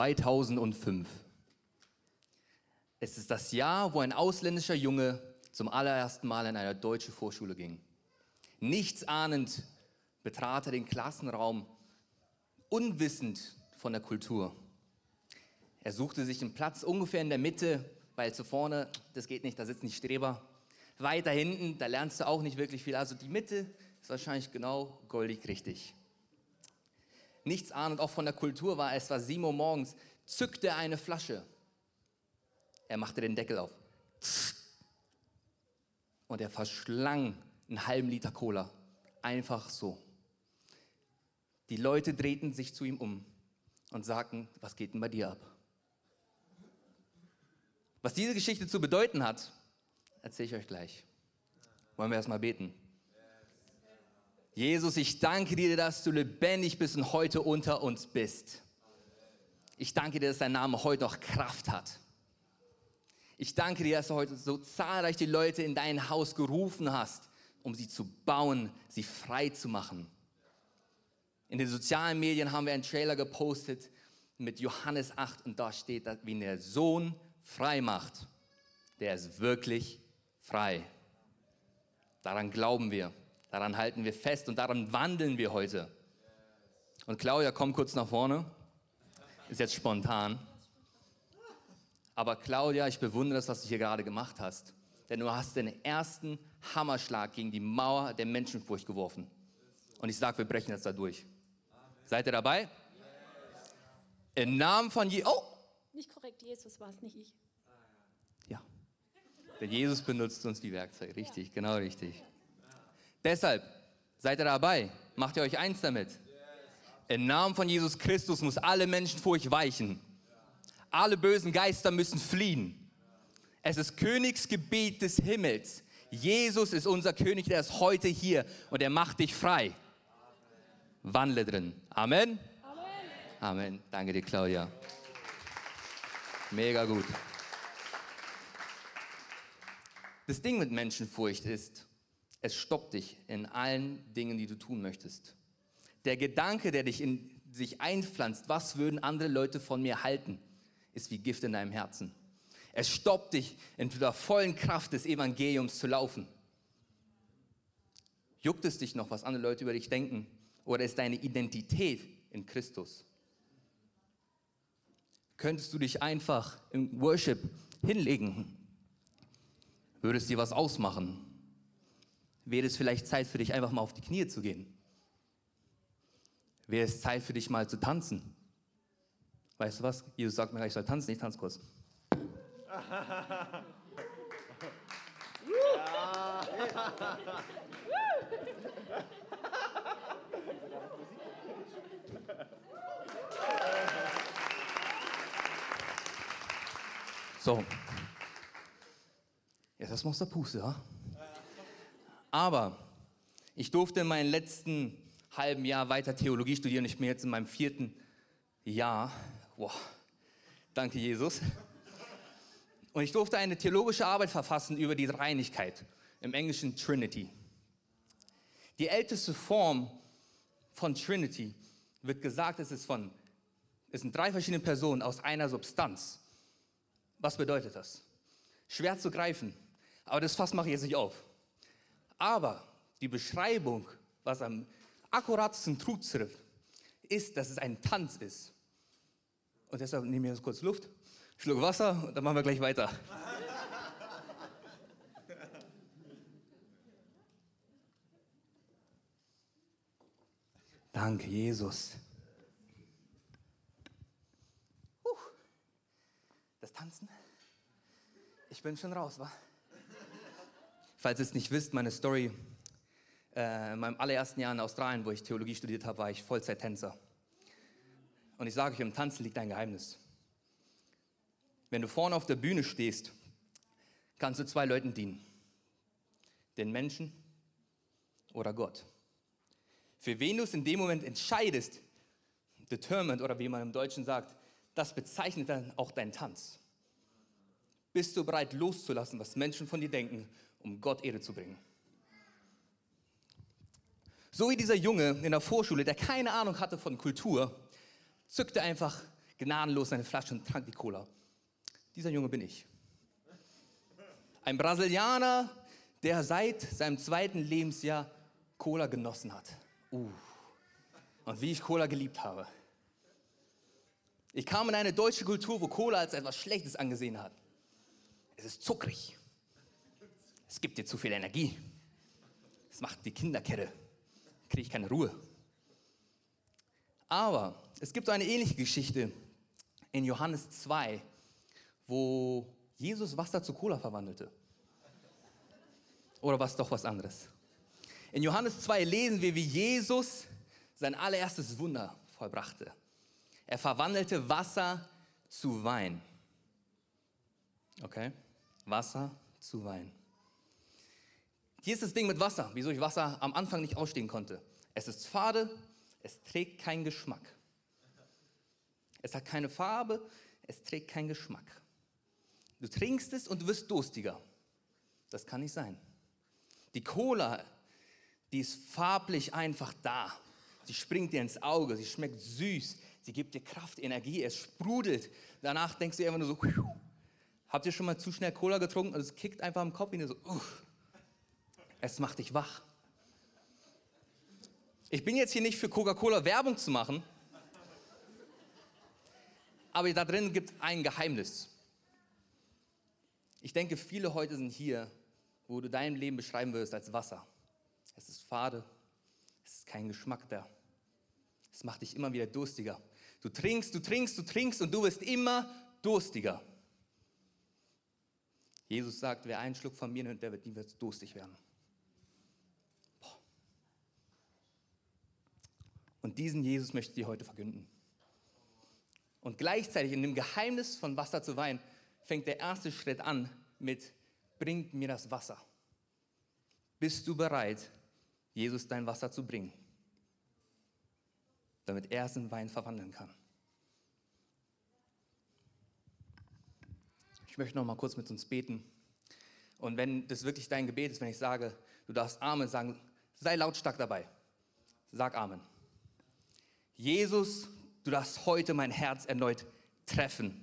2005. Es ist das Jahr, wo ein ausländischer Junge zum allerersten Mal in eine deutsche Vorschule ging. Nichts ahnend betrat er den Klassenraum, unwissend von der Kultur. Er suchte sich einen Platz ungefähr in der Mitte, weil zu vorne, das geht nicht, da sitzen die Streber. Weiter hinten, da lernst du auch nicht wirklich viel. Also die Mitte ist wahrscheinlich genau goldig richtig. Nichts ahnend auch von der Kultur war, es war 7 Uhr morgens, zückte er eine Flasche. Er machte den Deckel auf. Und er verschlang einen halben Liter Cola. Einfach so. Die Leute drehten sich zu ihm um und sagten, was geht denn bei dir ab? Was diese Geschichte zu bedeuten hat, erzähle ich euch gleich. Wollen wir erstmal beten. Jesus, ich danke dir, dass du lebendig bist und heute unter uns bist. Ich danke dir, dass dein Name heute noch Kraft hat. Ich danke dir, dass du heute so zahlreich die Leute in dein Haus gerufen hast, um sie zu bauen, sie frei zu machen. In den sozialen Medien haben wir einen Trailer gepostet mit Johannes 8 und da steht, wie der Sohn frei macht, der ist wirklich frei. Daran glauben wir, daran halten wir fest und daran wandeln wir heute. Und Claudia, komm kurz nach vorne. Ist jetzt spontan. Aber Claudia, ich bewundere das, was du hier gerade gemacht hast. Denn du hast den ersten Hammerschlag gegen die Mauer der Menschenfurcht geworfen. Und ich sage, wir brechen jetzt da durch. Seid ihr dabei? Im Namen von Je oh, nicht korrekt, Jesus war es, nicht ich. Ja. Denn Jesus benutzt uns wie Werkzeug. Richtig, genau richtig. Deshalb seid ihr dabei. Macht ihr euch eins damit. Im Namen von Jesus Christus muss alle Menschenfurcht weichen. Alle bösen Geister müssen fliehen. Es ist Königsgebiet des Himmels. Jesus ist unser König, der ist heute hier und er macht dich frei. Wandle drin. Amen. Amen. Amen. Danke dir, Claudia. Mega gut. Das Ding mit Menschenfurcht ist, es stoppt dich in allen Dingen, die du tun möchtest. Der Gedanke, der dich in sich einpflanzt, was würden andere Leute von mir halten, ist wie Gift in deinem Herzen. Es stoppt dich in der vollen Kraft des Evangeliums zu laufen. Juckt es dich noch, was andere Leute über dich denken? Oder ist deine Identität in Christus? könntest du dich einfach im Worship hinlegen. Würde es dir was ausmachen? Wäre es vielleicht Zeit für dich, einfach mal auf die Knie zu gehen? Wäre es Zeit für dich mal zu tanzen? Weißt du was? Jesus sagt mir, ich soll tanzen, ich tanze kurz. So. Jetzt ist aus der Puste, ja? Aber ich durfte in meinem letzten halben Jahr weiter Theologie studieren. Ich bin jetzt in meinem vierten Jahr. Wow. Danke, Jesus. Und ich durfte eine theologische Arbeit verfassen über die Dreieinigkeit, im Englischen Trinity. Die älteste Form von Trinity wird gesagt, es ist von, es sind drei verschiedene Personen aus einer Substanz. Was bedeutet das? Schwer zu greifen, aber das Fass mache ich jetzt nicht auf. Aber die Beschreibung, was am akkuratesten zutrifft, ist, dass es ein Tanz ist. Und deshalb nehme ich jetzt kurz Luft, Schluck Wasser und dann machen wir gleich weiter. Danke, Jesus. Das Tanzen? Ich bin schon raus, wa? Falls ihr es nicht wisst, meine Story, äh, in meinem allerersten Jahr in Australien, wo ich Theologie studiert habe, war ich Vollzeittänzer. Und ich sage euch, im Tanzen liegt ein Geheimnis. Wenn du vorne auf der Bühne stehst, kannst du zwei Leuten dienen. Den Menschen oder Gott. Für wen du es in dem Moment entscheidest, determined oder wie man im Deutschen sagt, das bezeichnet dann auch deinen Tanz. Bist du bereit loszulassen, was Menschen von dir denken, um Gott Ehre zu bringen? So wie dieser Junge in der Vorschule, der keine Ahnung hatte von Kultur, zückte einfach gnadenlos seine Flasche und trank die Cola. Dieser Junge bin ich. Ein Brasilianer, der seit seinem zweiten Lebensjahr Cola genossen hat. Uh. Und wie ich Cola geliebt habe. Ich kam in eine deutsche Kultur, wo Cola als etwas Schlechtes angesehen hat. Es ist zuckrig. Es gibt dir zu viel Energie. Es macht die Kinderkette. Kriege ich keine Ruhe. Aber es gibt eine ähnliche Geschichte in Johannes 2, wo Jesus Wasser zu Cola verwandelte. Oder was doch was anderes? In Johannes 2 lesen wir, wie Jesus sein allererstes Wunder vollbrachte. Er verwandelte Wasser zu Wein. Okay? Wasser zu Wein. Hier ist das Ding mit Wasser, wieso ich Wasser am Anfang nicht ausstehen konnte. Es ist fade, es trägt keinen Geschmack. Es hat keine Farbe, es trägt keinen Geschmack. Du trinkst es und du wirst durstiger. Das kann nicht sein. Die Cola, die ist farblich einfach da. Sie springt dir ins Auge, sie schmeckt süß, sie gibt dir Kraft, Energie, es sprudelt. Danach denkst du einfach nur so, habt ihr schon mal zu schnell Cola getrunken? Und es kickt einfach im Kopf, wie so, uff. Es macht dich wach. Ich bin jetzt hier nicht für Coca-Cola Werbung zu machen, aber da drin gibt es ein Geheimnis. Ich denke, viele heute sind hier, wo du dein Leben beschreiben würdest als Wasser. Es ist fade, es ist kein Geschmack da. Es macht dich immer wieder durstiger. Du trinkst, du trinkst, du trinkst und du wirst immer durstiger. Jesus sagt, wer einen Schluck von mir nimmt, der wird nie durstig werden. Und diesen Jesus möchte ich dir heute verkünden. Und gleichzeitig in dem Geheimnis von Wasser zu Wein fängt der erste Schritt an mit, bringt mir das Wasser. Bist du bereit, Jesus dein Wasser zu bringen, damit er es in Wein verwandeln kann? Ich möchte noch mal kurz mit uns beten. Und wenn das wirklich dein Gebet ist, wenn ich sage, du darfst Amen sagen, sei lautstark dabei. Sag Amen. Jesus, du darfst heute mein Herz erneut treffen.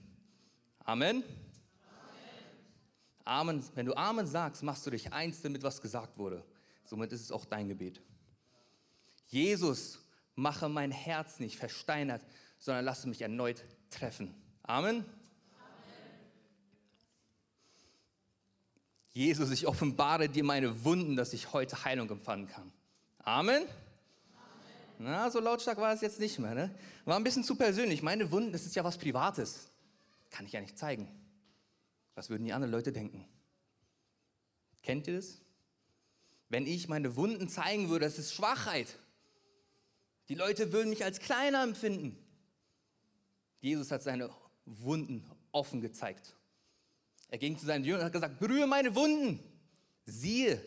Amen. Amen. Wenn du Amen sagst, machst du dich eins damit, was gesagt wurde. Somit ist es auch dein Gebet. Jesus, mache mein Herz nicht versteinert, sondern lasse mich erneut treffen. Amen. Amen. Jesus, ich offenbare dir meine Wunden, dass ich heute Heilung empfangen kann. Amen. Na, so lautstark war es jetzt nicht mehr. Ne? War ein bisschen zu persönlich. Meine Wunden, das ist ja was Privates. Kann ich ja nicht zeigen. Was würden die anderen Leute denken? Kennt ihr das? Wenn ich meine Wunden zeigen würde, das ist Schwachheit. Die Leute würden mich als kleiner empfinden. Jesus hat seine Wunden offen gezeigt. Er ging zu seinen Jüngern und hat gesagt, berühre meine Wunden. Siehe,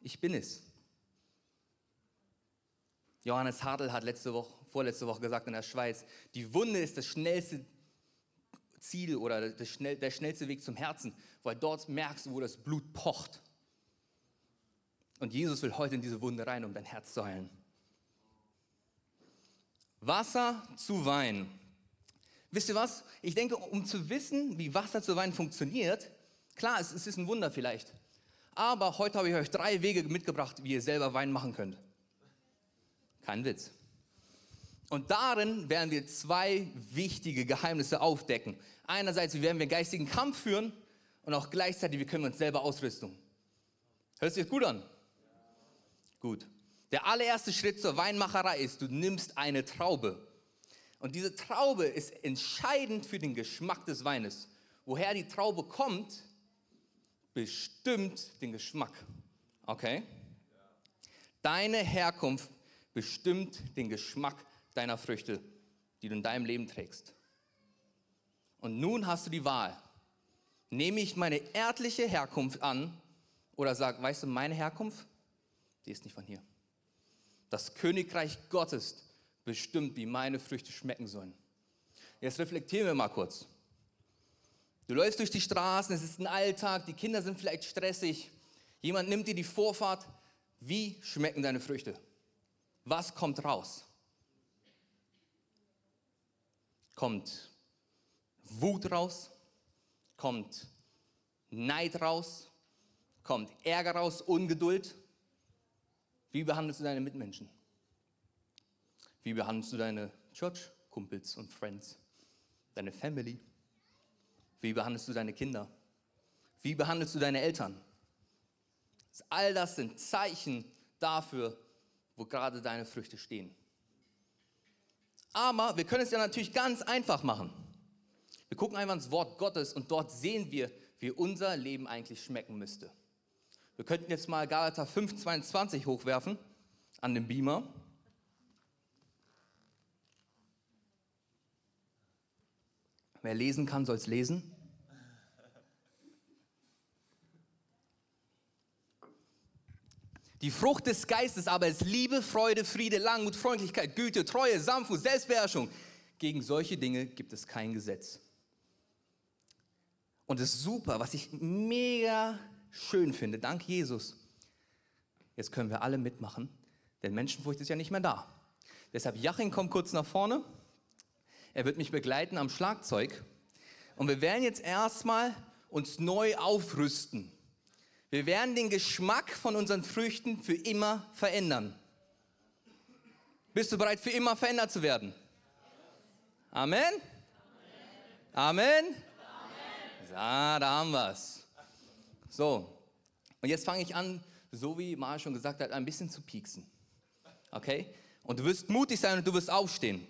ich bin es. Johannes Hartl hat letzte Woche, vorletzte Woche gesagt in der Schweiz, die Wunde ist das schnellste Ziel oder schnell, der schnellste Weg zum Herzen, weil dort merkst du, wo das Blut pocht. Und Jesus will heute in diese Wunde rein, um dein Herz zu heilen. Wasser zu Wein. Wisst ihr was? Ich denke, um zu wissen, wie Wasser zu Wein funktioniert, klar, es ist ein Wunder vielleicht. Aber heute habe ich euch drei Wege mitgebracht, wie ihr selber Wein machen könnt. Kein Witz. Und darin werden wir zwei wichtige Geheimnisse aufdecken. Einerseits, wie werden wir geistigen Kampf führen und auch gleichzeitig, wie können wir uns selber ausrüsten. Hört sich gut an? Gut. Der allererste Schritt zur Weinmacherei ist, du nimmst eine Traube. Und diese Traube ist entscheidend für den Geschmack des Weines. Woher die Traube kommt, bestimmt den Geschmack. Okay? Deine Herkunft bestimmt den Geschmack deiner Früchte, die du in deinem Leben trägst. Und nun hast du die Wahl. Nehme ich meine erdliche Herkunft an oder sag, weißt du, meine Herkunft, die ist nicht von hier. Das Königreich Gottes bestimmt, wie meine Früchte schmecken sollen. Jetzt reflektieren wir mal kurz. Du läufst durch die Straßen, es ist ein Alltag, die Kinder sind vielleicht stressig, jemand nimmt dir die Vorfahrt. Wie schmecken deine Früchte? Was kommt raus? Kommt Wut raus, kommt Neid raus, kommt Ärger raus, Ungeduld. Wie behandelst du deine Mitmenschen? Wie behandelst du deine Church-Kumpels und Friends? Deine Family? Wie behandelst du deine Kinder? Wie behandelst du deine Eltern? All das sind Zeichen dafür, wo gerade deine Früchte stehen. Aber wir können es ja natürlich ganz einfach machen. Wir gucken einfach ins Wort Gottes und dort sehen wir, wie unser Leben eigentlich schmecken müsste. Wir könnten jetzt mal Galater 5,22 hochwerfen an den Beamer. Wer lesen kann, soll es lesen. Die Frucht des Geistes aber ist Liebe, Freude, Friede, Langmut, Freundlichkeit, Güte, Treue, Sanftmut, Selbstbeherrschung. Gegen solche Dinge gibt es kein Gesetz. Und das ist super, was ich mega schön finde. Dank Jesus. Jetzt können wir alle mitmachen, denn Menschenfurcht ist ja nicht mehr da. Deshalb, Jachin kommt kurz nach vorne. Er wird mich begleiten am Schlagzeug. Und wir werden jetzt erstmal uns neu aufrüsten. Wir werden den Geschmack von unseren Früchten für immer verändern. Bist du bereit, für immer verändert zu werden? Amen? Amen? Amen? Ja, da haben wir es. So, und jetzt fange ich an, so wie Mar schon gesagt hat, ein bisschen zu pieksen. Okay? Und du wirst mutig sein und du wirst aufstehen.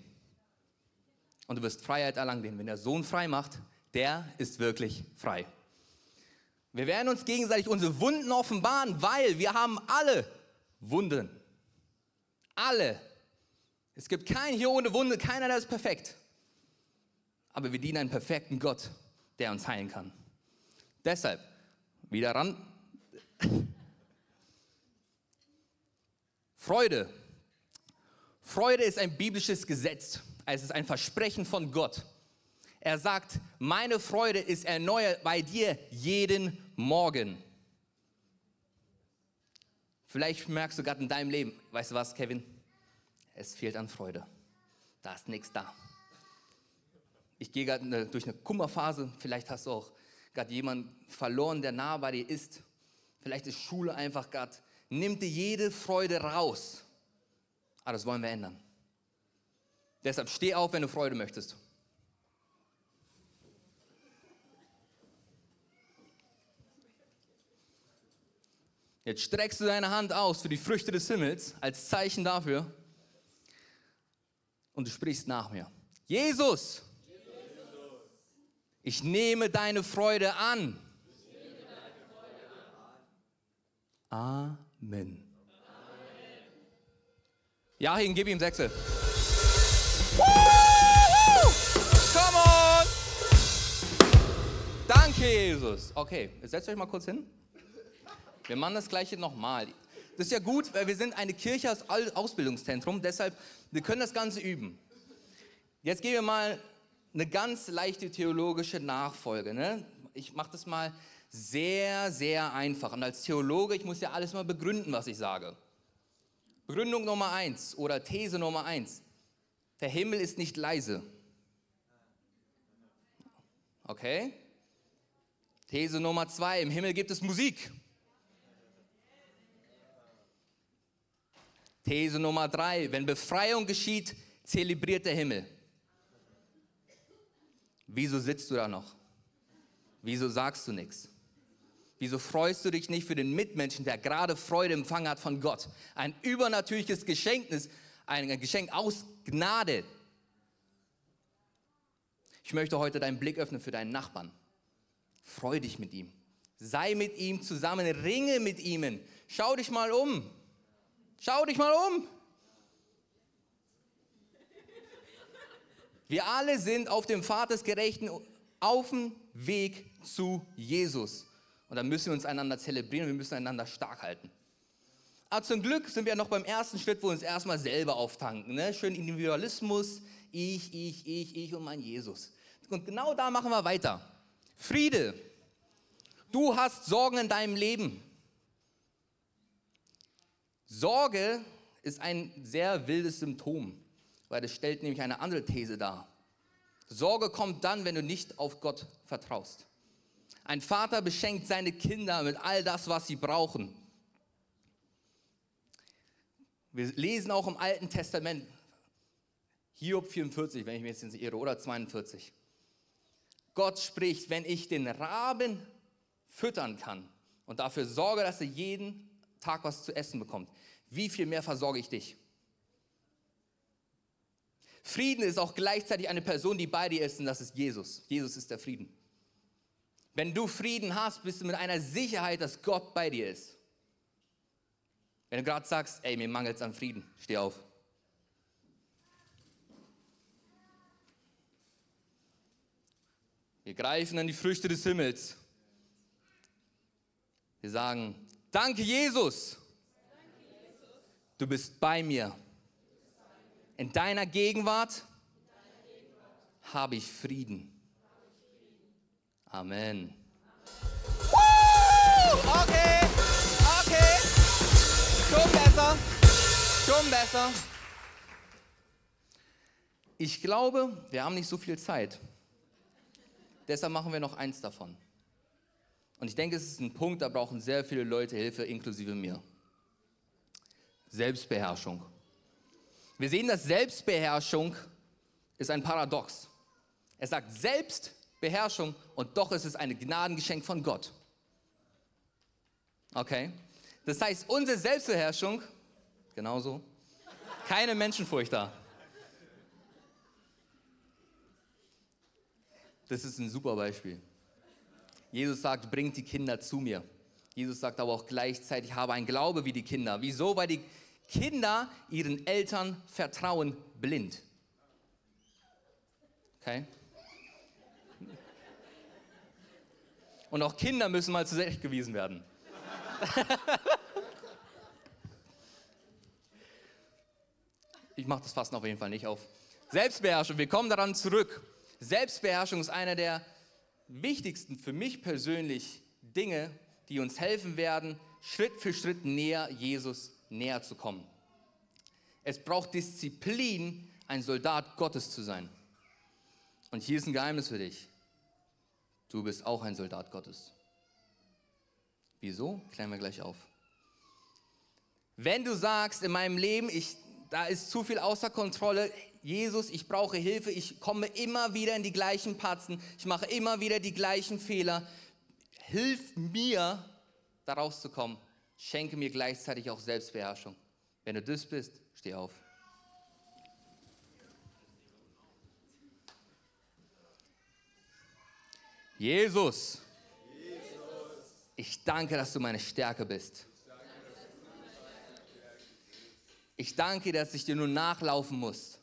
Und du wirst Freiheit erlangen. Denn wenn der Sohn frei macht, der ist wirklich frei. Wir werden uns gegenseitig unsere Wunden offenbaren, weil wir haben alle Wunden. Alle. Es gibt keinen hier ohne Wunde, keiner, der ist perfekt. Aber wir dienen einen perfekten Gott, der uns heilen kann. Deshalb, wieder ran. Freude. Freude ist ein biblisches Gesetz. Es ist ein Versprechen von Gott. Er sagt, meine Freude ist erneuert bei dir jeden Morgen. Vielleicht merkst du gerade in deinem Leben, weißt du was, Kevin? Es fehlt an Freude. Da ist nichts da. Ich gehe gerade durch eine Kummerphase. Vielleicht hast du auch gerade jemanden verloren, der nah bei dir ist. Vielleicht ist Schule einfach gerade, nimmt dir jede Freude raus. Aber das wollen wir ändern. Deshalb steh auf, wenn du Freude möchtest. Jetzt streckst du deine Hand aus für die Früchte des Himmels als Zeichen dafür und du sprichst nach mir. Jesus, ich nehme deine Freude an. Amen. Ja, hin, gib ihm Sechse. Come on! Danke, Jesus. Okay, setzt euch mal kurz hin. Wir machen das gleiche nochmal. Das ist ja gut, weil wir sind eine Kirche als Ausbildungszentrum, deshalb, wir können das Ganze üben. Jetzt gehen wir mal eine ganz leichte theologische Nachfolge. Ne? Ich mache das mal sehr, sehr einfach. Und als Theologe, ich muss ja alles mal begründen, was ich sage. Begründung Nummer eins oder These Nummer eins. Der Himmel ist nicht leise. Okay? These Nummer zwei. Im Himmel gibt es Musik. These Nummer drei, wenn Befreiung geschieht, zelebriert der Himmel. Wieso sitzt du da noch? Wieso sagst du nichts? Wieso freust du dich nicht für den Mitmenschen, der gerade Freude empfangen hat von Gott? Ein übernatürliches Geschenk, ein Geschenk aus Gnade. Ich möchte heute deinen Blick öffnen für deinen Nachbarn. Freu dich mit ihm. Sei mit ihm zusammen, ringe mit ihm. Schau dich mal um. Schau dich mal um. Wir alle sind auf dem Pfad des Gerechten auf dem Weg zu Jesus. Und da müssen wir uns einander zelebrieren, wir müssen einander stark halten. Aber zum Glück sind wir noch beim ersten Schritt, wo wir uns erstmal selber auftanken. Ne? Schön Individualismus, ich, ich, ich, ich und mein Jesus. Und genau da machen wir weiter. Friede. Du hast Sorgen in deinem Leben. Sorge ist ein sehr wildes Symptom, weil es stellt nämlich eine andere These dar. Sorge kommt dann, wenn du nicht auf Gott vertraust. Ein Vater beschenkt seine Kinder mit all das, was sie brauchen. Wir lesen auch im Alten Testament, Hiob 44, wenn ich mich jetzt nicht irre, oder 42. Gott spricht, wenn ich den Raben füttern kann und dafür sorge, dass er jeden Tag was zu essen bekommt, wie viel mehr versorge ich dich? Frieden ist auch gleichzeitig eine Person, die bei dir ist, und das ist Jesus. Jesus ist der Frieden. Wenn du Frieden hast, bist du mit einer Sicherheit, dass Gott bei dir ist. Wenn du gerade sagst, ey, mir mangelt es an Frieden, steh auf. Wir greifen an die Früchte des Himmels. Wir sagen, danke Jesus. Du bist bei mir. In deiner Gegenwart habe ich Frieden. Amen. Okay, okay. Schon besser. Schon besser. Ich glaube, wir haben nicht so viel Zeit. Deshalb machen wir noch eins davon. Und ich denke, es ist ein Punkt, da brauchen sehr viele Leute Hilfe, inklusive mir. Selbstbeherrschung. Wir sehen, dass Selbstbeherrschung ist ein Paradox. Er sagt Selbstbeherrschung und doch ist es ein Gnadengeschenk von Gott. Okay? Das heißt, unsere Selbstbeherrschung, genauso, keine Menschenfurcht da. Das ist ein super Beispiel. Jesus sagt, bringt die Kinder zu mir. Jesus sagt aber auch gleichzeitig, habe ein Glaube wie die Kinder. Wieso? Weil die Kinder ihren Eltern vertrauen blind. Okay? Und auch Kinder müssen mal zurechtgewiesen werden. ich mache das Fasten auf jeden Fall nicht auf. Selbstbeherrschung, wir kommen daran zurück. Selbstbeherrschung ist einer der wichtigsten für mich persönlich Dinge, die uns helfen werden, Schritt für Schritt näher Jesus näher zu kommen. Es braucht Disziplin, ein Soldat Gottes zu sein. Und hier ist ein Geheimnis für dich. Du bist auch ein Soldat Gottes. Wieso? Klären wir gleich auf. Wenn du sagst, in meinem Leben, ich, da ist zu viel außer Kontrolle, Jesus, ich brauche Hilfe, ich komme immer wieder in die gleichen Patzen, ich mache immer wieder die gleichen Fehler, hilf mir, da rauszukommen. Schenke mir gleichzeitig auch Selbstbeherrschung. Wenn du das bist, steh auf. Jesus, ich danke, dass du meine Stärke bist. Ich danke, dass ich dir nur nachlaufen muss.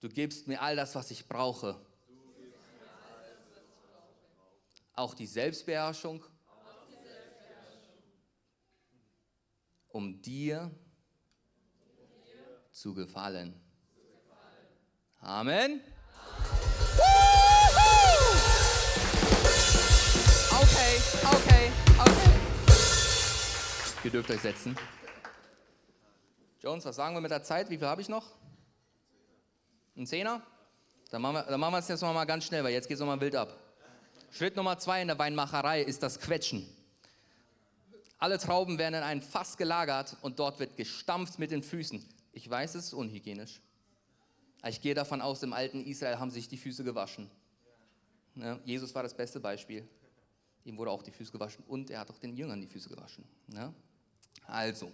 Du gibst mir all das, was ich brauche. Auch die Selbstbeherrschung, um dir zu gefallen. Amen. Okay, okay, okay. Ihr dürft euch setzen. Jones, was sagen wir mit der Zeit? Wie viel habe ich noch? Ein Zehner? Dann machen, wir, dann machen wir es jetzt noch mal ganz schnell, weil jetzt geht es nochmal wild ab. Schritt Nummer zwei in der Weinmacherei ist das Quetschen. Alle Trauben werden in ein Fass gelagert und dort wird gestampft mit den Füßen. Ich weiß, es ist unhygienisch. Ich gehe davon aus, im alten Israel haben sich die Füße gewaschen. Ja, Jesus war das beste Beispiel. Ihm wurde auch die Füße gewaschen und er hat auch den Jüngern die Füße gewaschen. Ja? Also,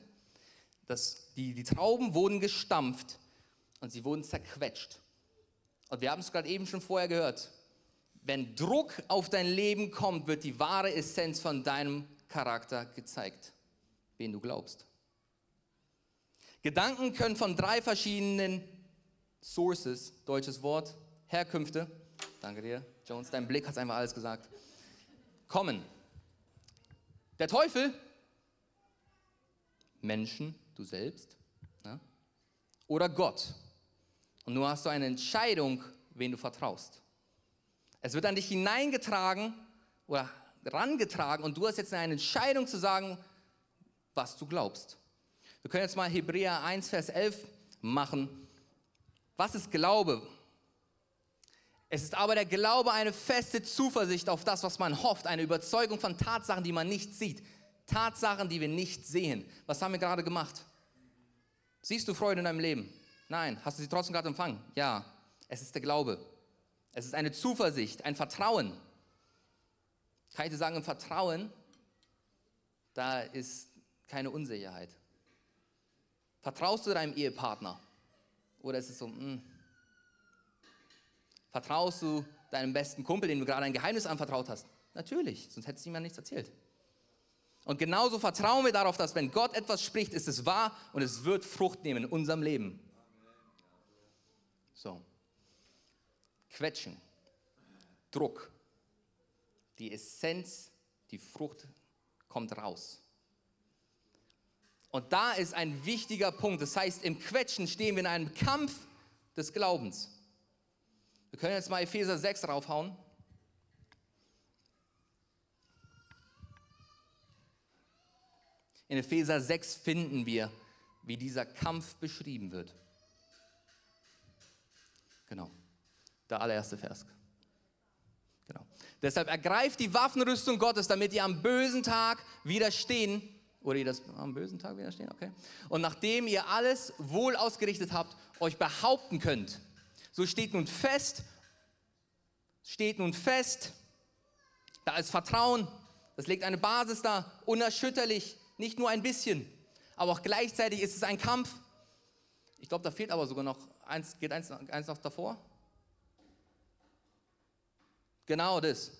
das, die, die Trauben wurden gestampft und sie wurden zerquetscht. Und wir haben es gerade eben schon vorher gehört. Wenn Druck auf dein Leben kommt, wird die wahre Essenz von deinem Charakter gezeigt, wen du glaubst. Gedanken können von drei verschiedenen Sources, deutsches Wort, Herkünfte, danke dir, Jones, dein Blick hat einfach alles gesagt, kommen. Der Teufel, Menschen, du selbst, ja? oder Gott, und nun hast du eine Entscheidung, wen du vertraust. Es wird an dich hineingetragen oder rangetragen und du hast jetzt eine Entscheidung zu sagen, was du glaubst. Wir können jetzt mal Hebräer 1, Vers 11 machen. Was ist Glaube? Es ist aber der Glaube eine feste Zuversicht auf das, was man hofft, eine Überzeugung von Tatsachen, die man nicht sieht. Tatsachen, die wir nicht sehen. Was haben wir gerade gemacht? Siehst du Freude in deinem Leben? Nein. Hast du sie trotzdem gerade empfangen? Ja. Es ist der Glaube. Es ist eine Zuversicht, ein Vertrauen. Kann ich dir sagen, im Vertrauen, da ist keine Unsicherheit. Vertraust du deinem Ehepartner? Oder ist es so, mh, hm? Vertraust du deinem besten Kumpel, dem du gerade ein Geheimnis anvertraut hast? Natürlich, sonst du ihm ja nichts erzählt. Und genauso vertrauen wir darauf, dass wenn Gott etwas spricht, ist es wahr und es wird Frucht nehmen in unserem Leben. So. Quetschen, Druck, die Essenz, die Frucht kommt raus. Und da ist ein wichtiger Punkt. Das heißt, im Quetschen stehen wir in einem Kampf des Glaubens. Wir können jetzt mal Epheser 6 raufhauen. In Epheser 6 finden wir, wie dieser Kampf beschrieben wird. Genau, der allererste Vers. Genau. Deshalb ergreift die Waffenrüstung Gottes, damit ihr am bösen Tag widerstehen oder ihr das am bösen Tag widerstehen, okay? Und nachdem ihr alles wohl ausgerichtet habt, euch behaupten könnt. So steht nun fest, steht nun fest, da ist Vertrauen, das legt eine Basis da, unerschütterlich, nicht nur ein bisschen, aber auch gleichzeitig ist es ein Kampf. Ich glaube, da fehlt aber sogar noch eins, geht eins, eins noch davor. Genau das.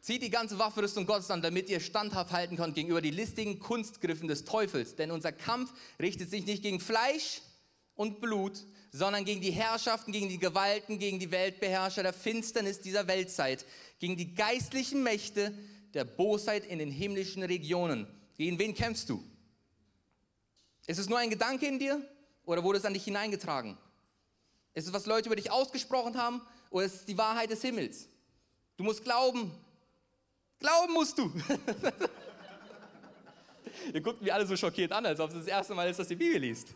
Zieht die ganze Waffenrüstung Gottes an, damit ihr standhaft halten könnt gegenüber die listigen Kunstgriffen des Teufels. Denn unser Kampf richtet sich nicht gegen Fleisch und Blut, sondern gegen die Herrschaften, gegen die Gewalten, gegen die Weltbeherrscher der Finsternis dieser Weltzeit, gegen die geistlichen Mächte der Bosheit in den himmlischen Regionen. Gegen wen kämpfst du? Ist es nur ein Gedanke in dir oder wurde es an dich hineingetragen? Ist es, was Leute über dich ausgesprochen haben oder ist es die Wahrheit des Himmels? Du musst glauben, Glauben musst du. Ihr guckt mich alle so schockiert an, als ob es das erste Mal ist, dass die Bibel liest.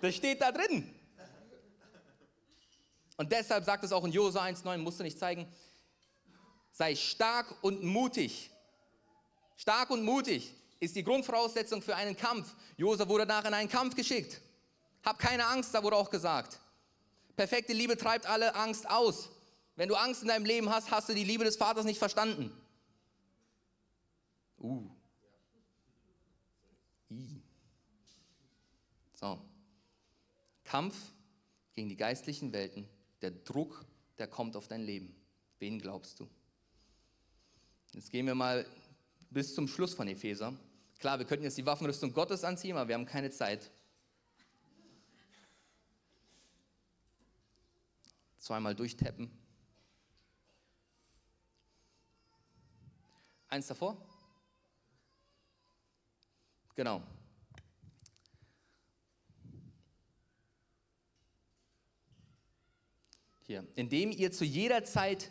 Das steht da drin. Und deshalb sagt es auch in Jose 1,9, musst du nicht zeigen, sei stark und mutig. Stark und mutig ist die Grundvoraussetzung für einen Kampf. Jose wurde danach in einen Kampf geschickt. Hab keine Angst, da wurde auch gesagt. Perfekte Liebe treibt alle Angst aus. Wenn du Angst in deinem Leben hast, hast du die Liebe des Vaters nicht verstanden. Uh. I. So. Kampf gegen die geistlichen Welten, der Druck, der kommt auf dein Leben. Wen glaubst du? Jetzt gehen wir mal bis zum Schluss von Epheser. Klar, wir könnten jetzt die Waffenrüstung Gottes anziehen, aber wir haben keine Zeit. Zweimal durchtappen. Eins davor. Genau. Hier. Indem ihr zu jeder Zeit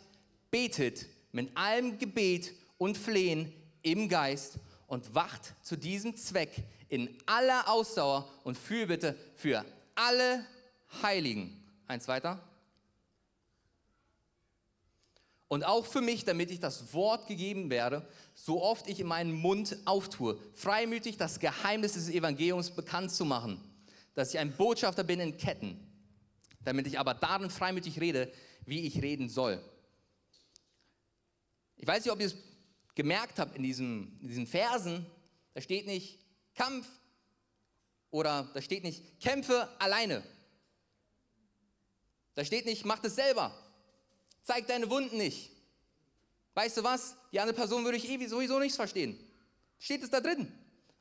betet mit allem Gebet und Flehen im Geist und wacht zu diesem Zweck in aller Ausdauer und Fürbitte für alle Heiligen. Eins weiter. Und auch für mich, damit ich das Wort gegeben werde, so oft ich in meinen Mund auftue, freimütig das Geheimnis des Evangeliums bekannt zu machen, dass ich ein Botschafter bin in Ketten, damit ich aber darin freimütig rede, wie ich reden soll. Ich weiß nicht, ob ihr es gemerkt habt in, diesem, in diesen Versen, da steht nicht Kampf oder da steht nicht Kämpfe alleine. Da steht nicht, mach das selber. Zeig deine Wunden nicht. Weißt du was? Die andere Person würde ich eh sowieso nichts verstehen. Steht es da drin?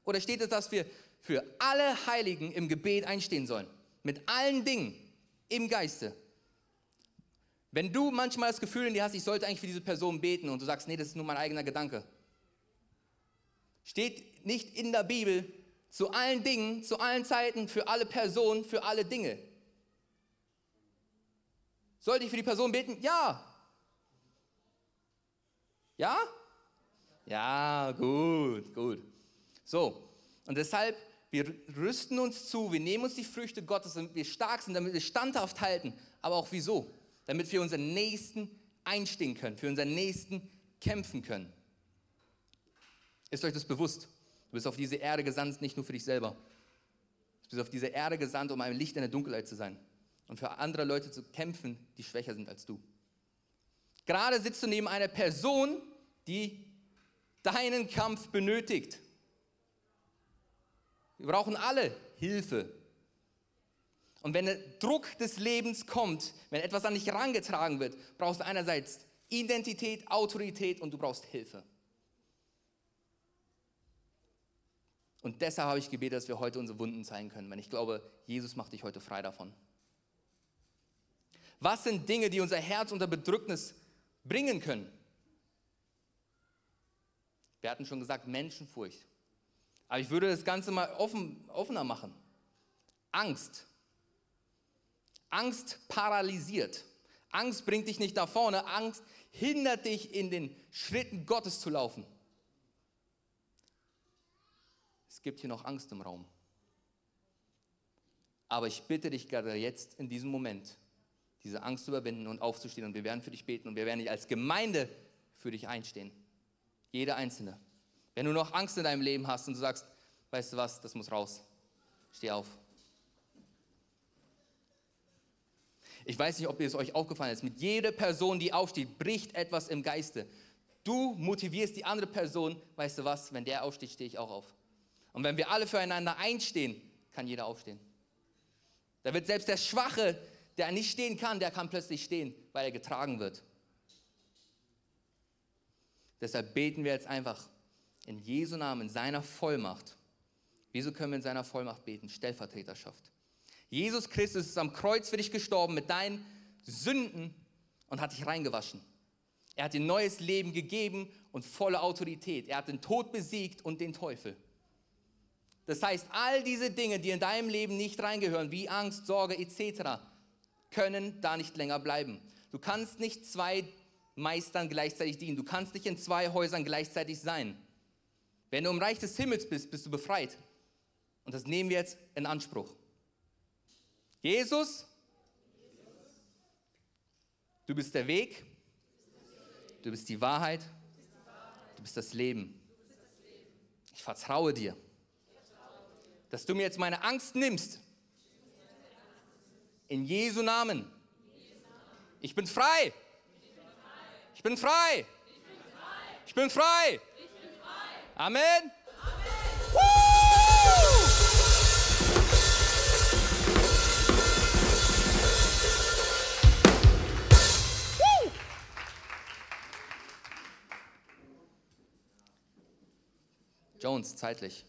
Oder steht es, dass wir für alle Heiligen im Gebet einstehen sollen? Mit allen Dingen im Geiste. Wenn du manchmal das Gefühl in dir hast, ich sollte eigentlich für diese Person beten und du sagst, nee, das ist nur mein eigener Gedanke. Steht nicht in der Bibel zu allen Dingen, zu allen Zeiten, für alle Personen, für alle Dinge. Sollte ich für die Person beten? Ja. Ja? Ja, gut, gut. So, und deshalb wir rüsten uns zu, wir nehmen uns die Früchte Gottes, damit wir stark sind, damit wir standhaft halten. Aber auch wieso? Damit wir unseren Nächsten einstehen können, für unseren Nächsten kämpfen können. Ist euch das bewusst? Du bist auf diese Erde gesandt, nicht nur für dich selber. Du bist auf diese Erde gesandt, um ein Licht in der Dunkelheit zu sein und für andere Leute zu kämpfen, die schwächer sind als du. Gerade sitzt du neben einer Person, die deinen Kampf benötigt. Wir brauchen alle Hilfe. Und wenn der Druck des Lebens kommt, wenn etwas an dich herangetragen wird, brauchst du einerseits Identität, Autorität und du brauchst Hilfe. Und deshalb habe ich gebetet, dass wir heute unsere Wunden zeigen können, weil ich glaube, Jesus macht dich heute frei davon. Was sind Dinge, die unser Herz unter Bedrücknis bringen können? Wir hatten schon gesagt, Menschenfurcht. Aber ich würde das Ganze mal offen, offener machen. Angst. Angst paralysiert. Angst bringt dich nicht da vorne. Angst hindert dich, in den Schritten Gottes zu laufen. Es gibt hier noch Angst im Raum. Aber ich bitte dich gerade jetzt in diesem Moment, diese Angst zu überwinden und aufzustehen. Und wir werden für dich beten und wir werden dich als Gemeinde für dich einstehen. Jeder Einzelne. Wenn du noch Angst in deinem Leben hast und du sagst, weißt du was, das muss raus, steh auf. Ich weiß nicht, ob es euch aufgefallen ist, mit jeder Person, die aufsteht, bricht etwas im Geiste. Du motivierst die andere Person, weißt du was, wenn der aufsteht, stehe ich auch auf. Und wenn wir alle füreinander einstehen, kann jeder aufstehen. Da wird selbst der Schwache, der nicht stehen kann, der kann plötzlich stehen, weil er getragen wird. Deshalb beten wir jetzt einfach in Jesu Namen, in seiner Vollmacht. Wieso können wir in seiner Vollmacht beten? Stellvertreterschaft. Jesus Christus ist am Kreuz für dich gestorben mit deinen Sünden und hat dich reingewaschen. Er hat dir neues Leben gegeben und volle Autorität. Er hat den Tod besiegt und den Teufel. Das heißt, all diese Dinge, die in deinem Leben nicht reingehören, wie Angst, Sorge etc., können da nicht länger bleiben. Du kannst nicht zwei Meistern gleichzeitig dienen. Du kannst nicht in zwei Häusern gleichzeitig sein. Wenn du im Reich des Himmels bist, bist du befreit. Und das nehmen wir jetzt in Anspruch. Jesus, du bist der Weg, du bist die Wahrheit, du bist das Leben. Ich vertraue dir dass du mir jetzt meine Angst nimmst. In Jesu Namen. Ich bin frei. Ich bin frei. Ich bin frei. Amen. Jones, zeitlich.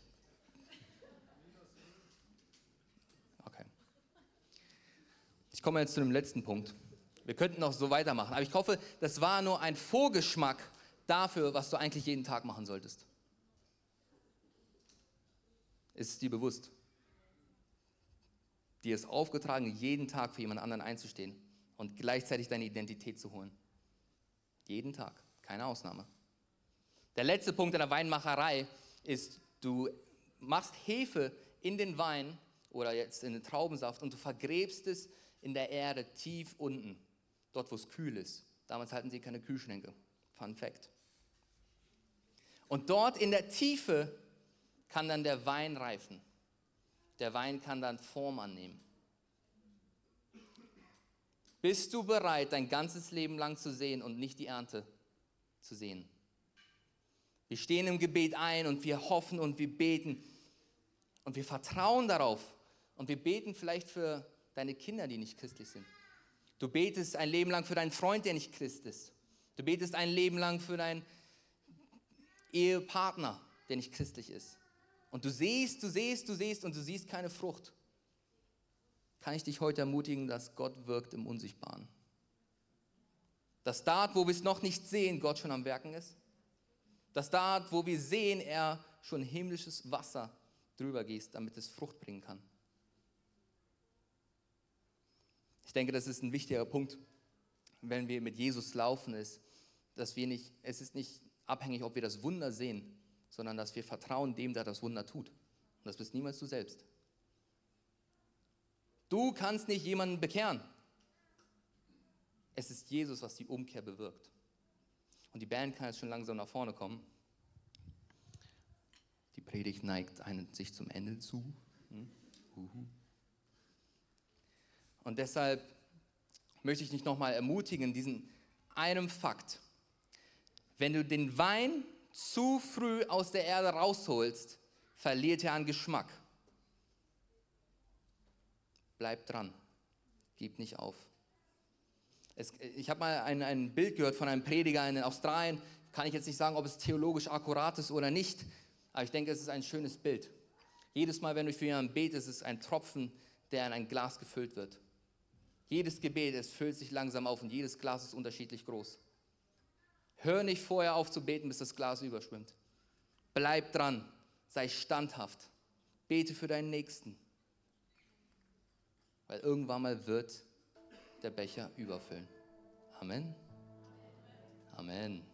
Ich komme jetzt zu dem letzten Punkt. Wir könnten noch so weitermachen, aber ich hoffe, das war nur ein Vorgeschmack dafür, was du eigentlich jeden Tag machen solltest. Ist es dir bewusst? Dir ist aufgetragen, jeden Tag für jemand anderen einzustehen und gleichzeitig deine Identität zu holen. Jeden Tag, keine Ausnahme. Der letzte Punkt in der Weinmacherei ist, du machst Hefe in den Wein oder jetzt in den Traubensaft und du vergräbst es in der Erde tief unten, dort wo es kühl ist. Damals hatten sie keine Kühlschränke. Fun Fact. Und dort in der Tiefe kann dann der Wein reifen. Der Wein kann dann Form annehmen. Bist du bereit, dein ganzes Leben lang zu sehen und nicht die Ernte zu sehen? Wir stehen im Gebet ein und wir hoffen und wir beten und wir vertrauen darauf und wir beten vielleicht für deine Kinder, die nicht christlich sind. Du betest ein Leben lang für deinen Freund, der nicht Christ ist. Du betest ein Leben lang für deinen Ehepartner, der nicht christlich ist. Und du siehst, du siehst, du siehst und du siehst keine Frucht. Kann ich dich heute ermutigen, dass Gott wirkt im Unsichtbaren. Dass dort, wo wir es noch nicht sehen, Gott schon am Werken ist. Dass dort, wo wir sehen, er schon himmlisches Wasser drüber gießt, damit es Frucht bringen kann. Ich denke, das ist ein wichtiger Punkt, wenn wir mit Jesus laufen, ist, dass wir nicht, es ist nicht abhängig, ob wir das Wunder sehen, sondern dass wir vertrauen dem, der das Wunder tut. Und das bist niemals du selbst. Du kannst nicht jemanden bekehren. Es ist Jesus, was die Umkehr bewirkt. Und die Band kann jetzt schon langsam nach vorne kommen. Die Predigt neigt einen, sich zum Ende zu. Hm? Und deshalb möchte ich dich nochmal ermutigen, diesen einem Fakt. Wenn du den Wein zu früh aus der Erde rausholst, verliert er an Geschmack. Bleib dran. Gib nicht auf. Es, ich habe mal ein, ein Bild gehört von einem Prediger in Australien. Kann ich jetzt nicht sagen, ob es theologisch akkurat ist oder nicht, aber ich denke, es ist ein schönes Bild. Jedes Mal, wenn du für jemanden betest, ist es ein Tropfen, der in ein Glas gefüllt wird. Jedes Gebet, es füllt sich langsam auf und jedes Glas ist unterschiedlich groß. Hör nicht vorher auf zu beten, bis das Glas überschwimmt. Bleib dran, sei standhaft. Bete für deinen Nächsten. Weil irgendwann mal wird der Becher überfüllen. Amen. Amen.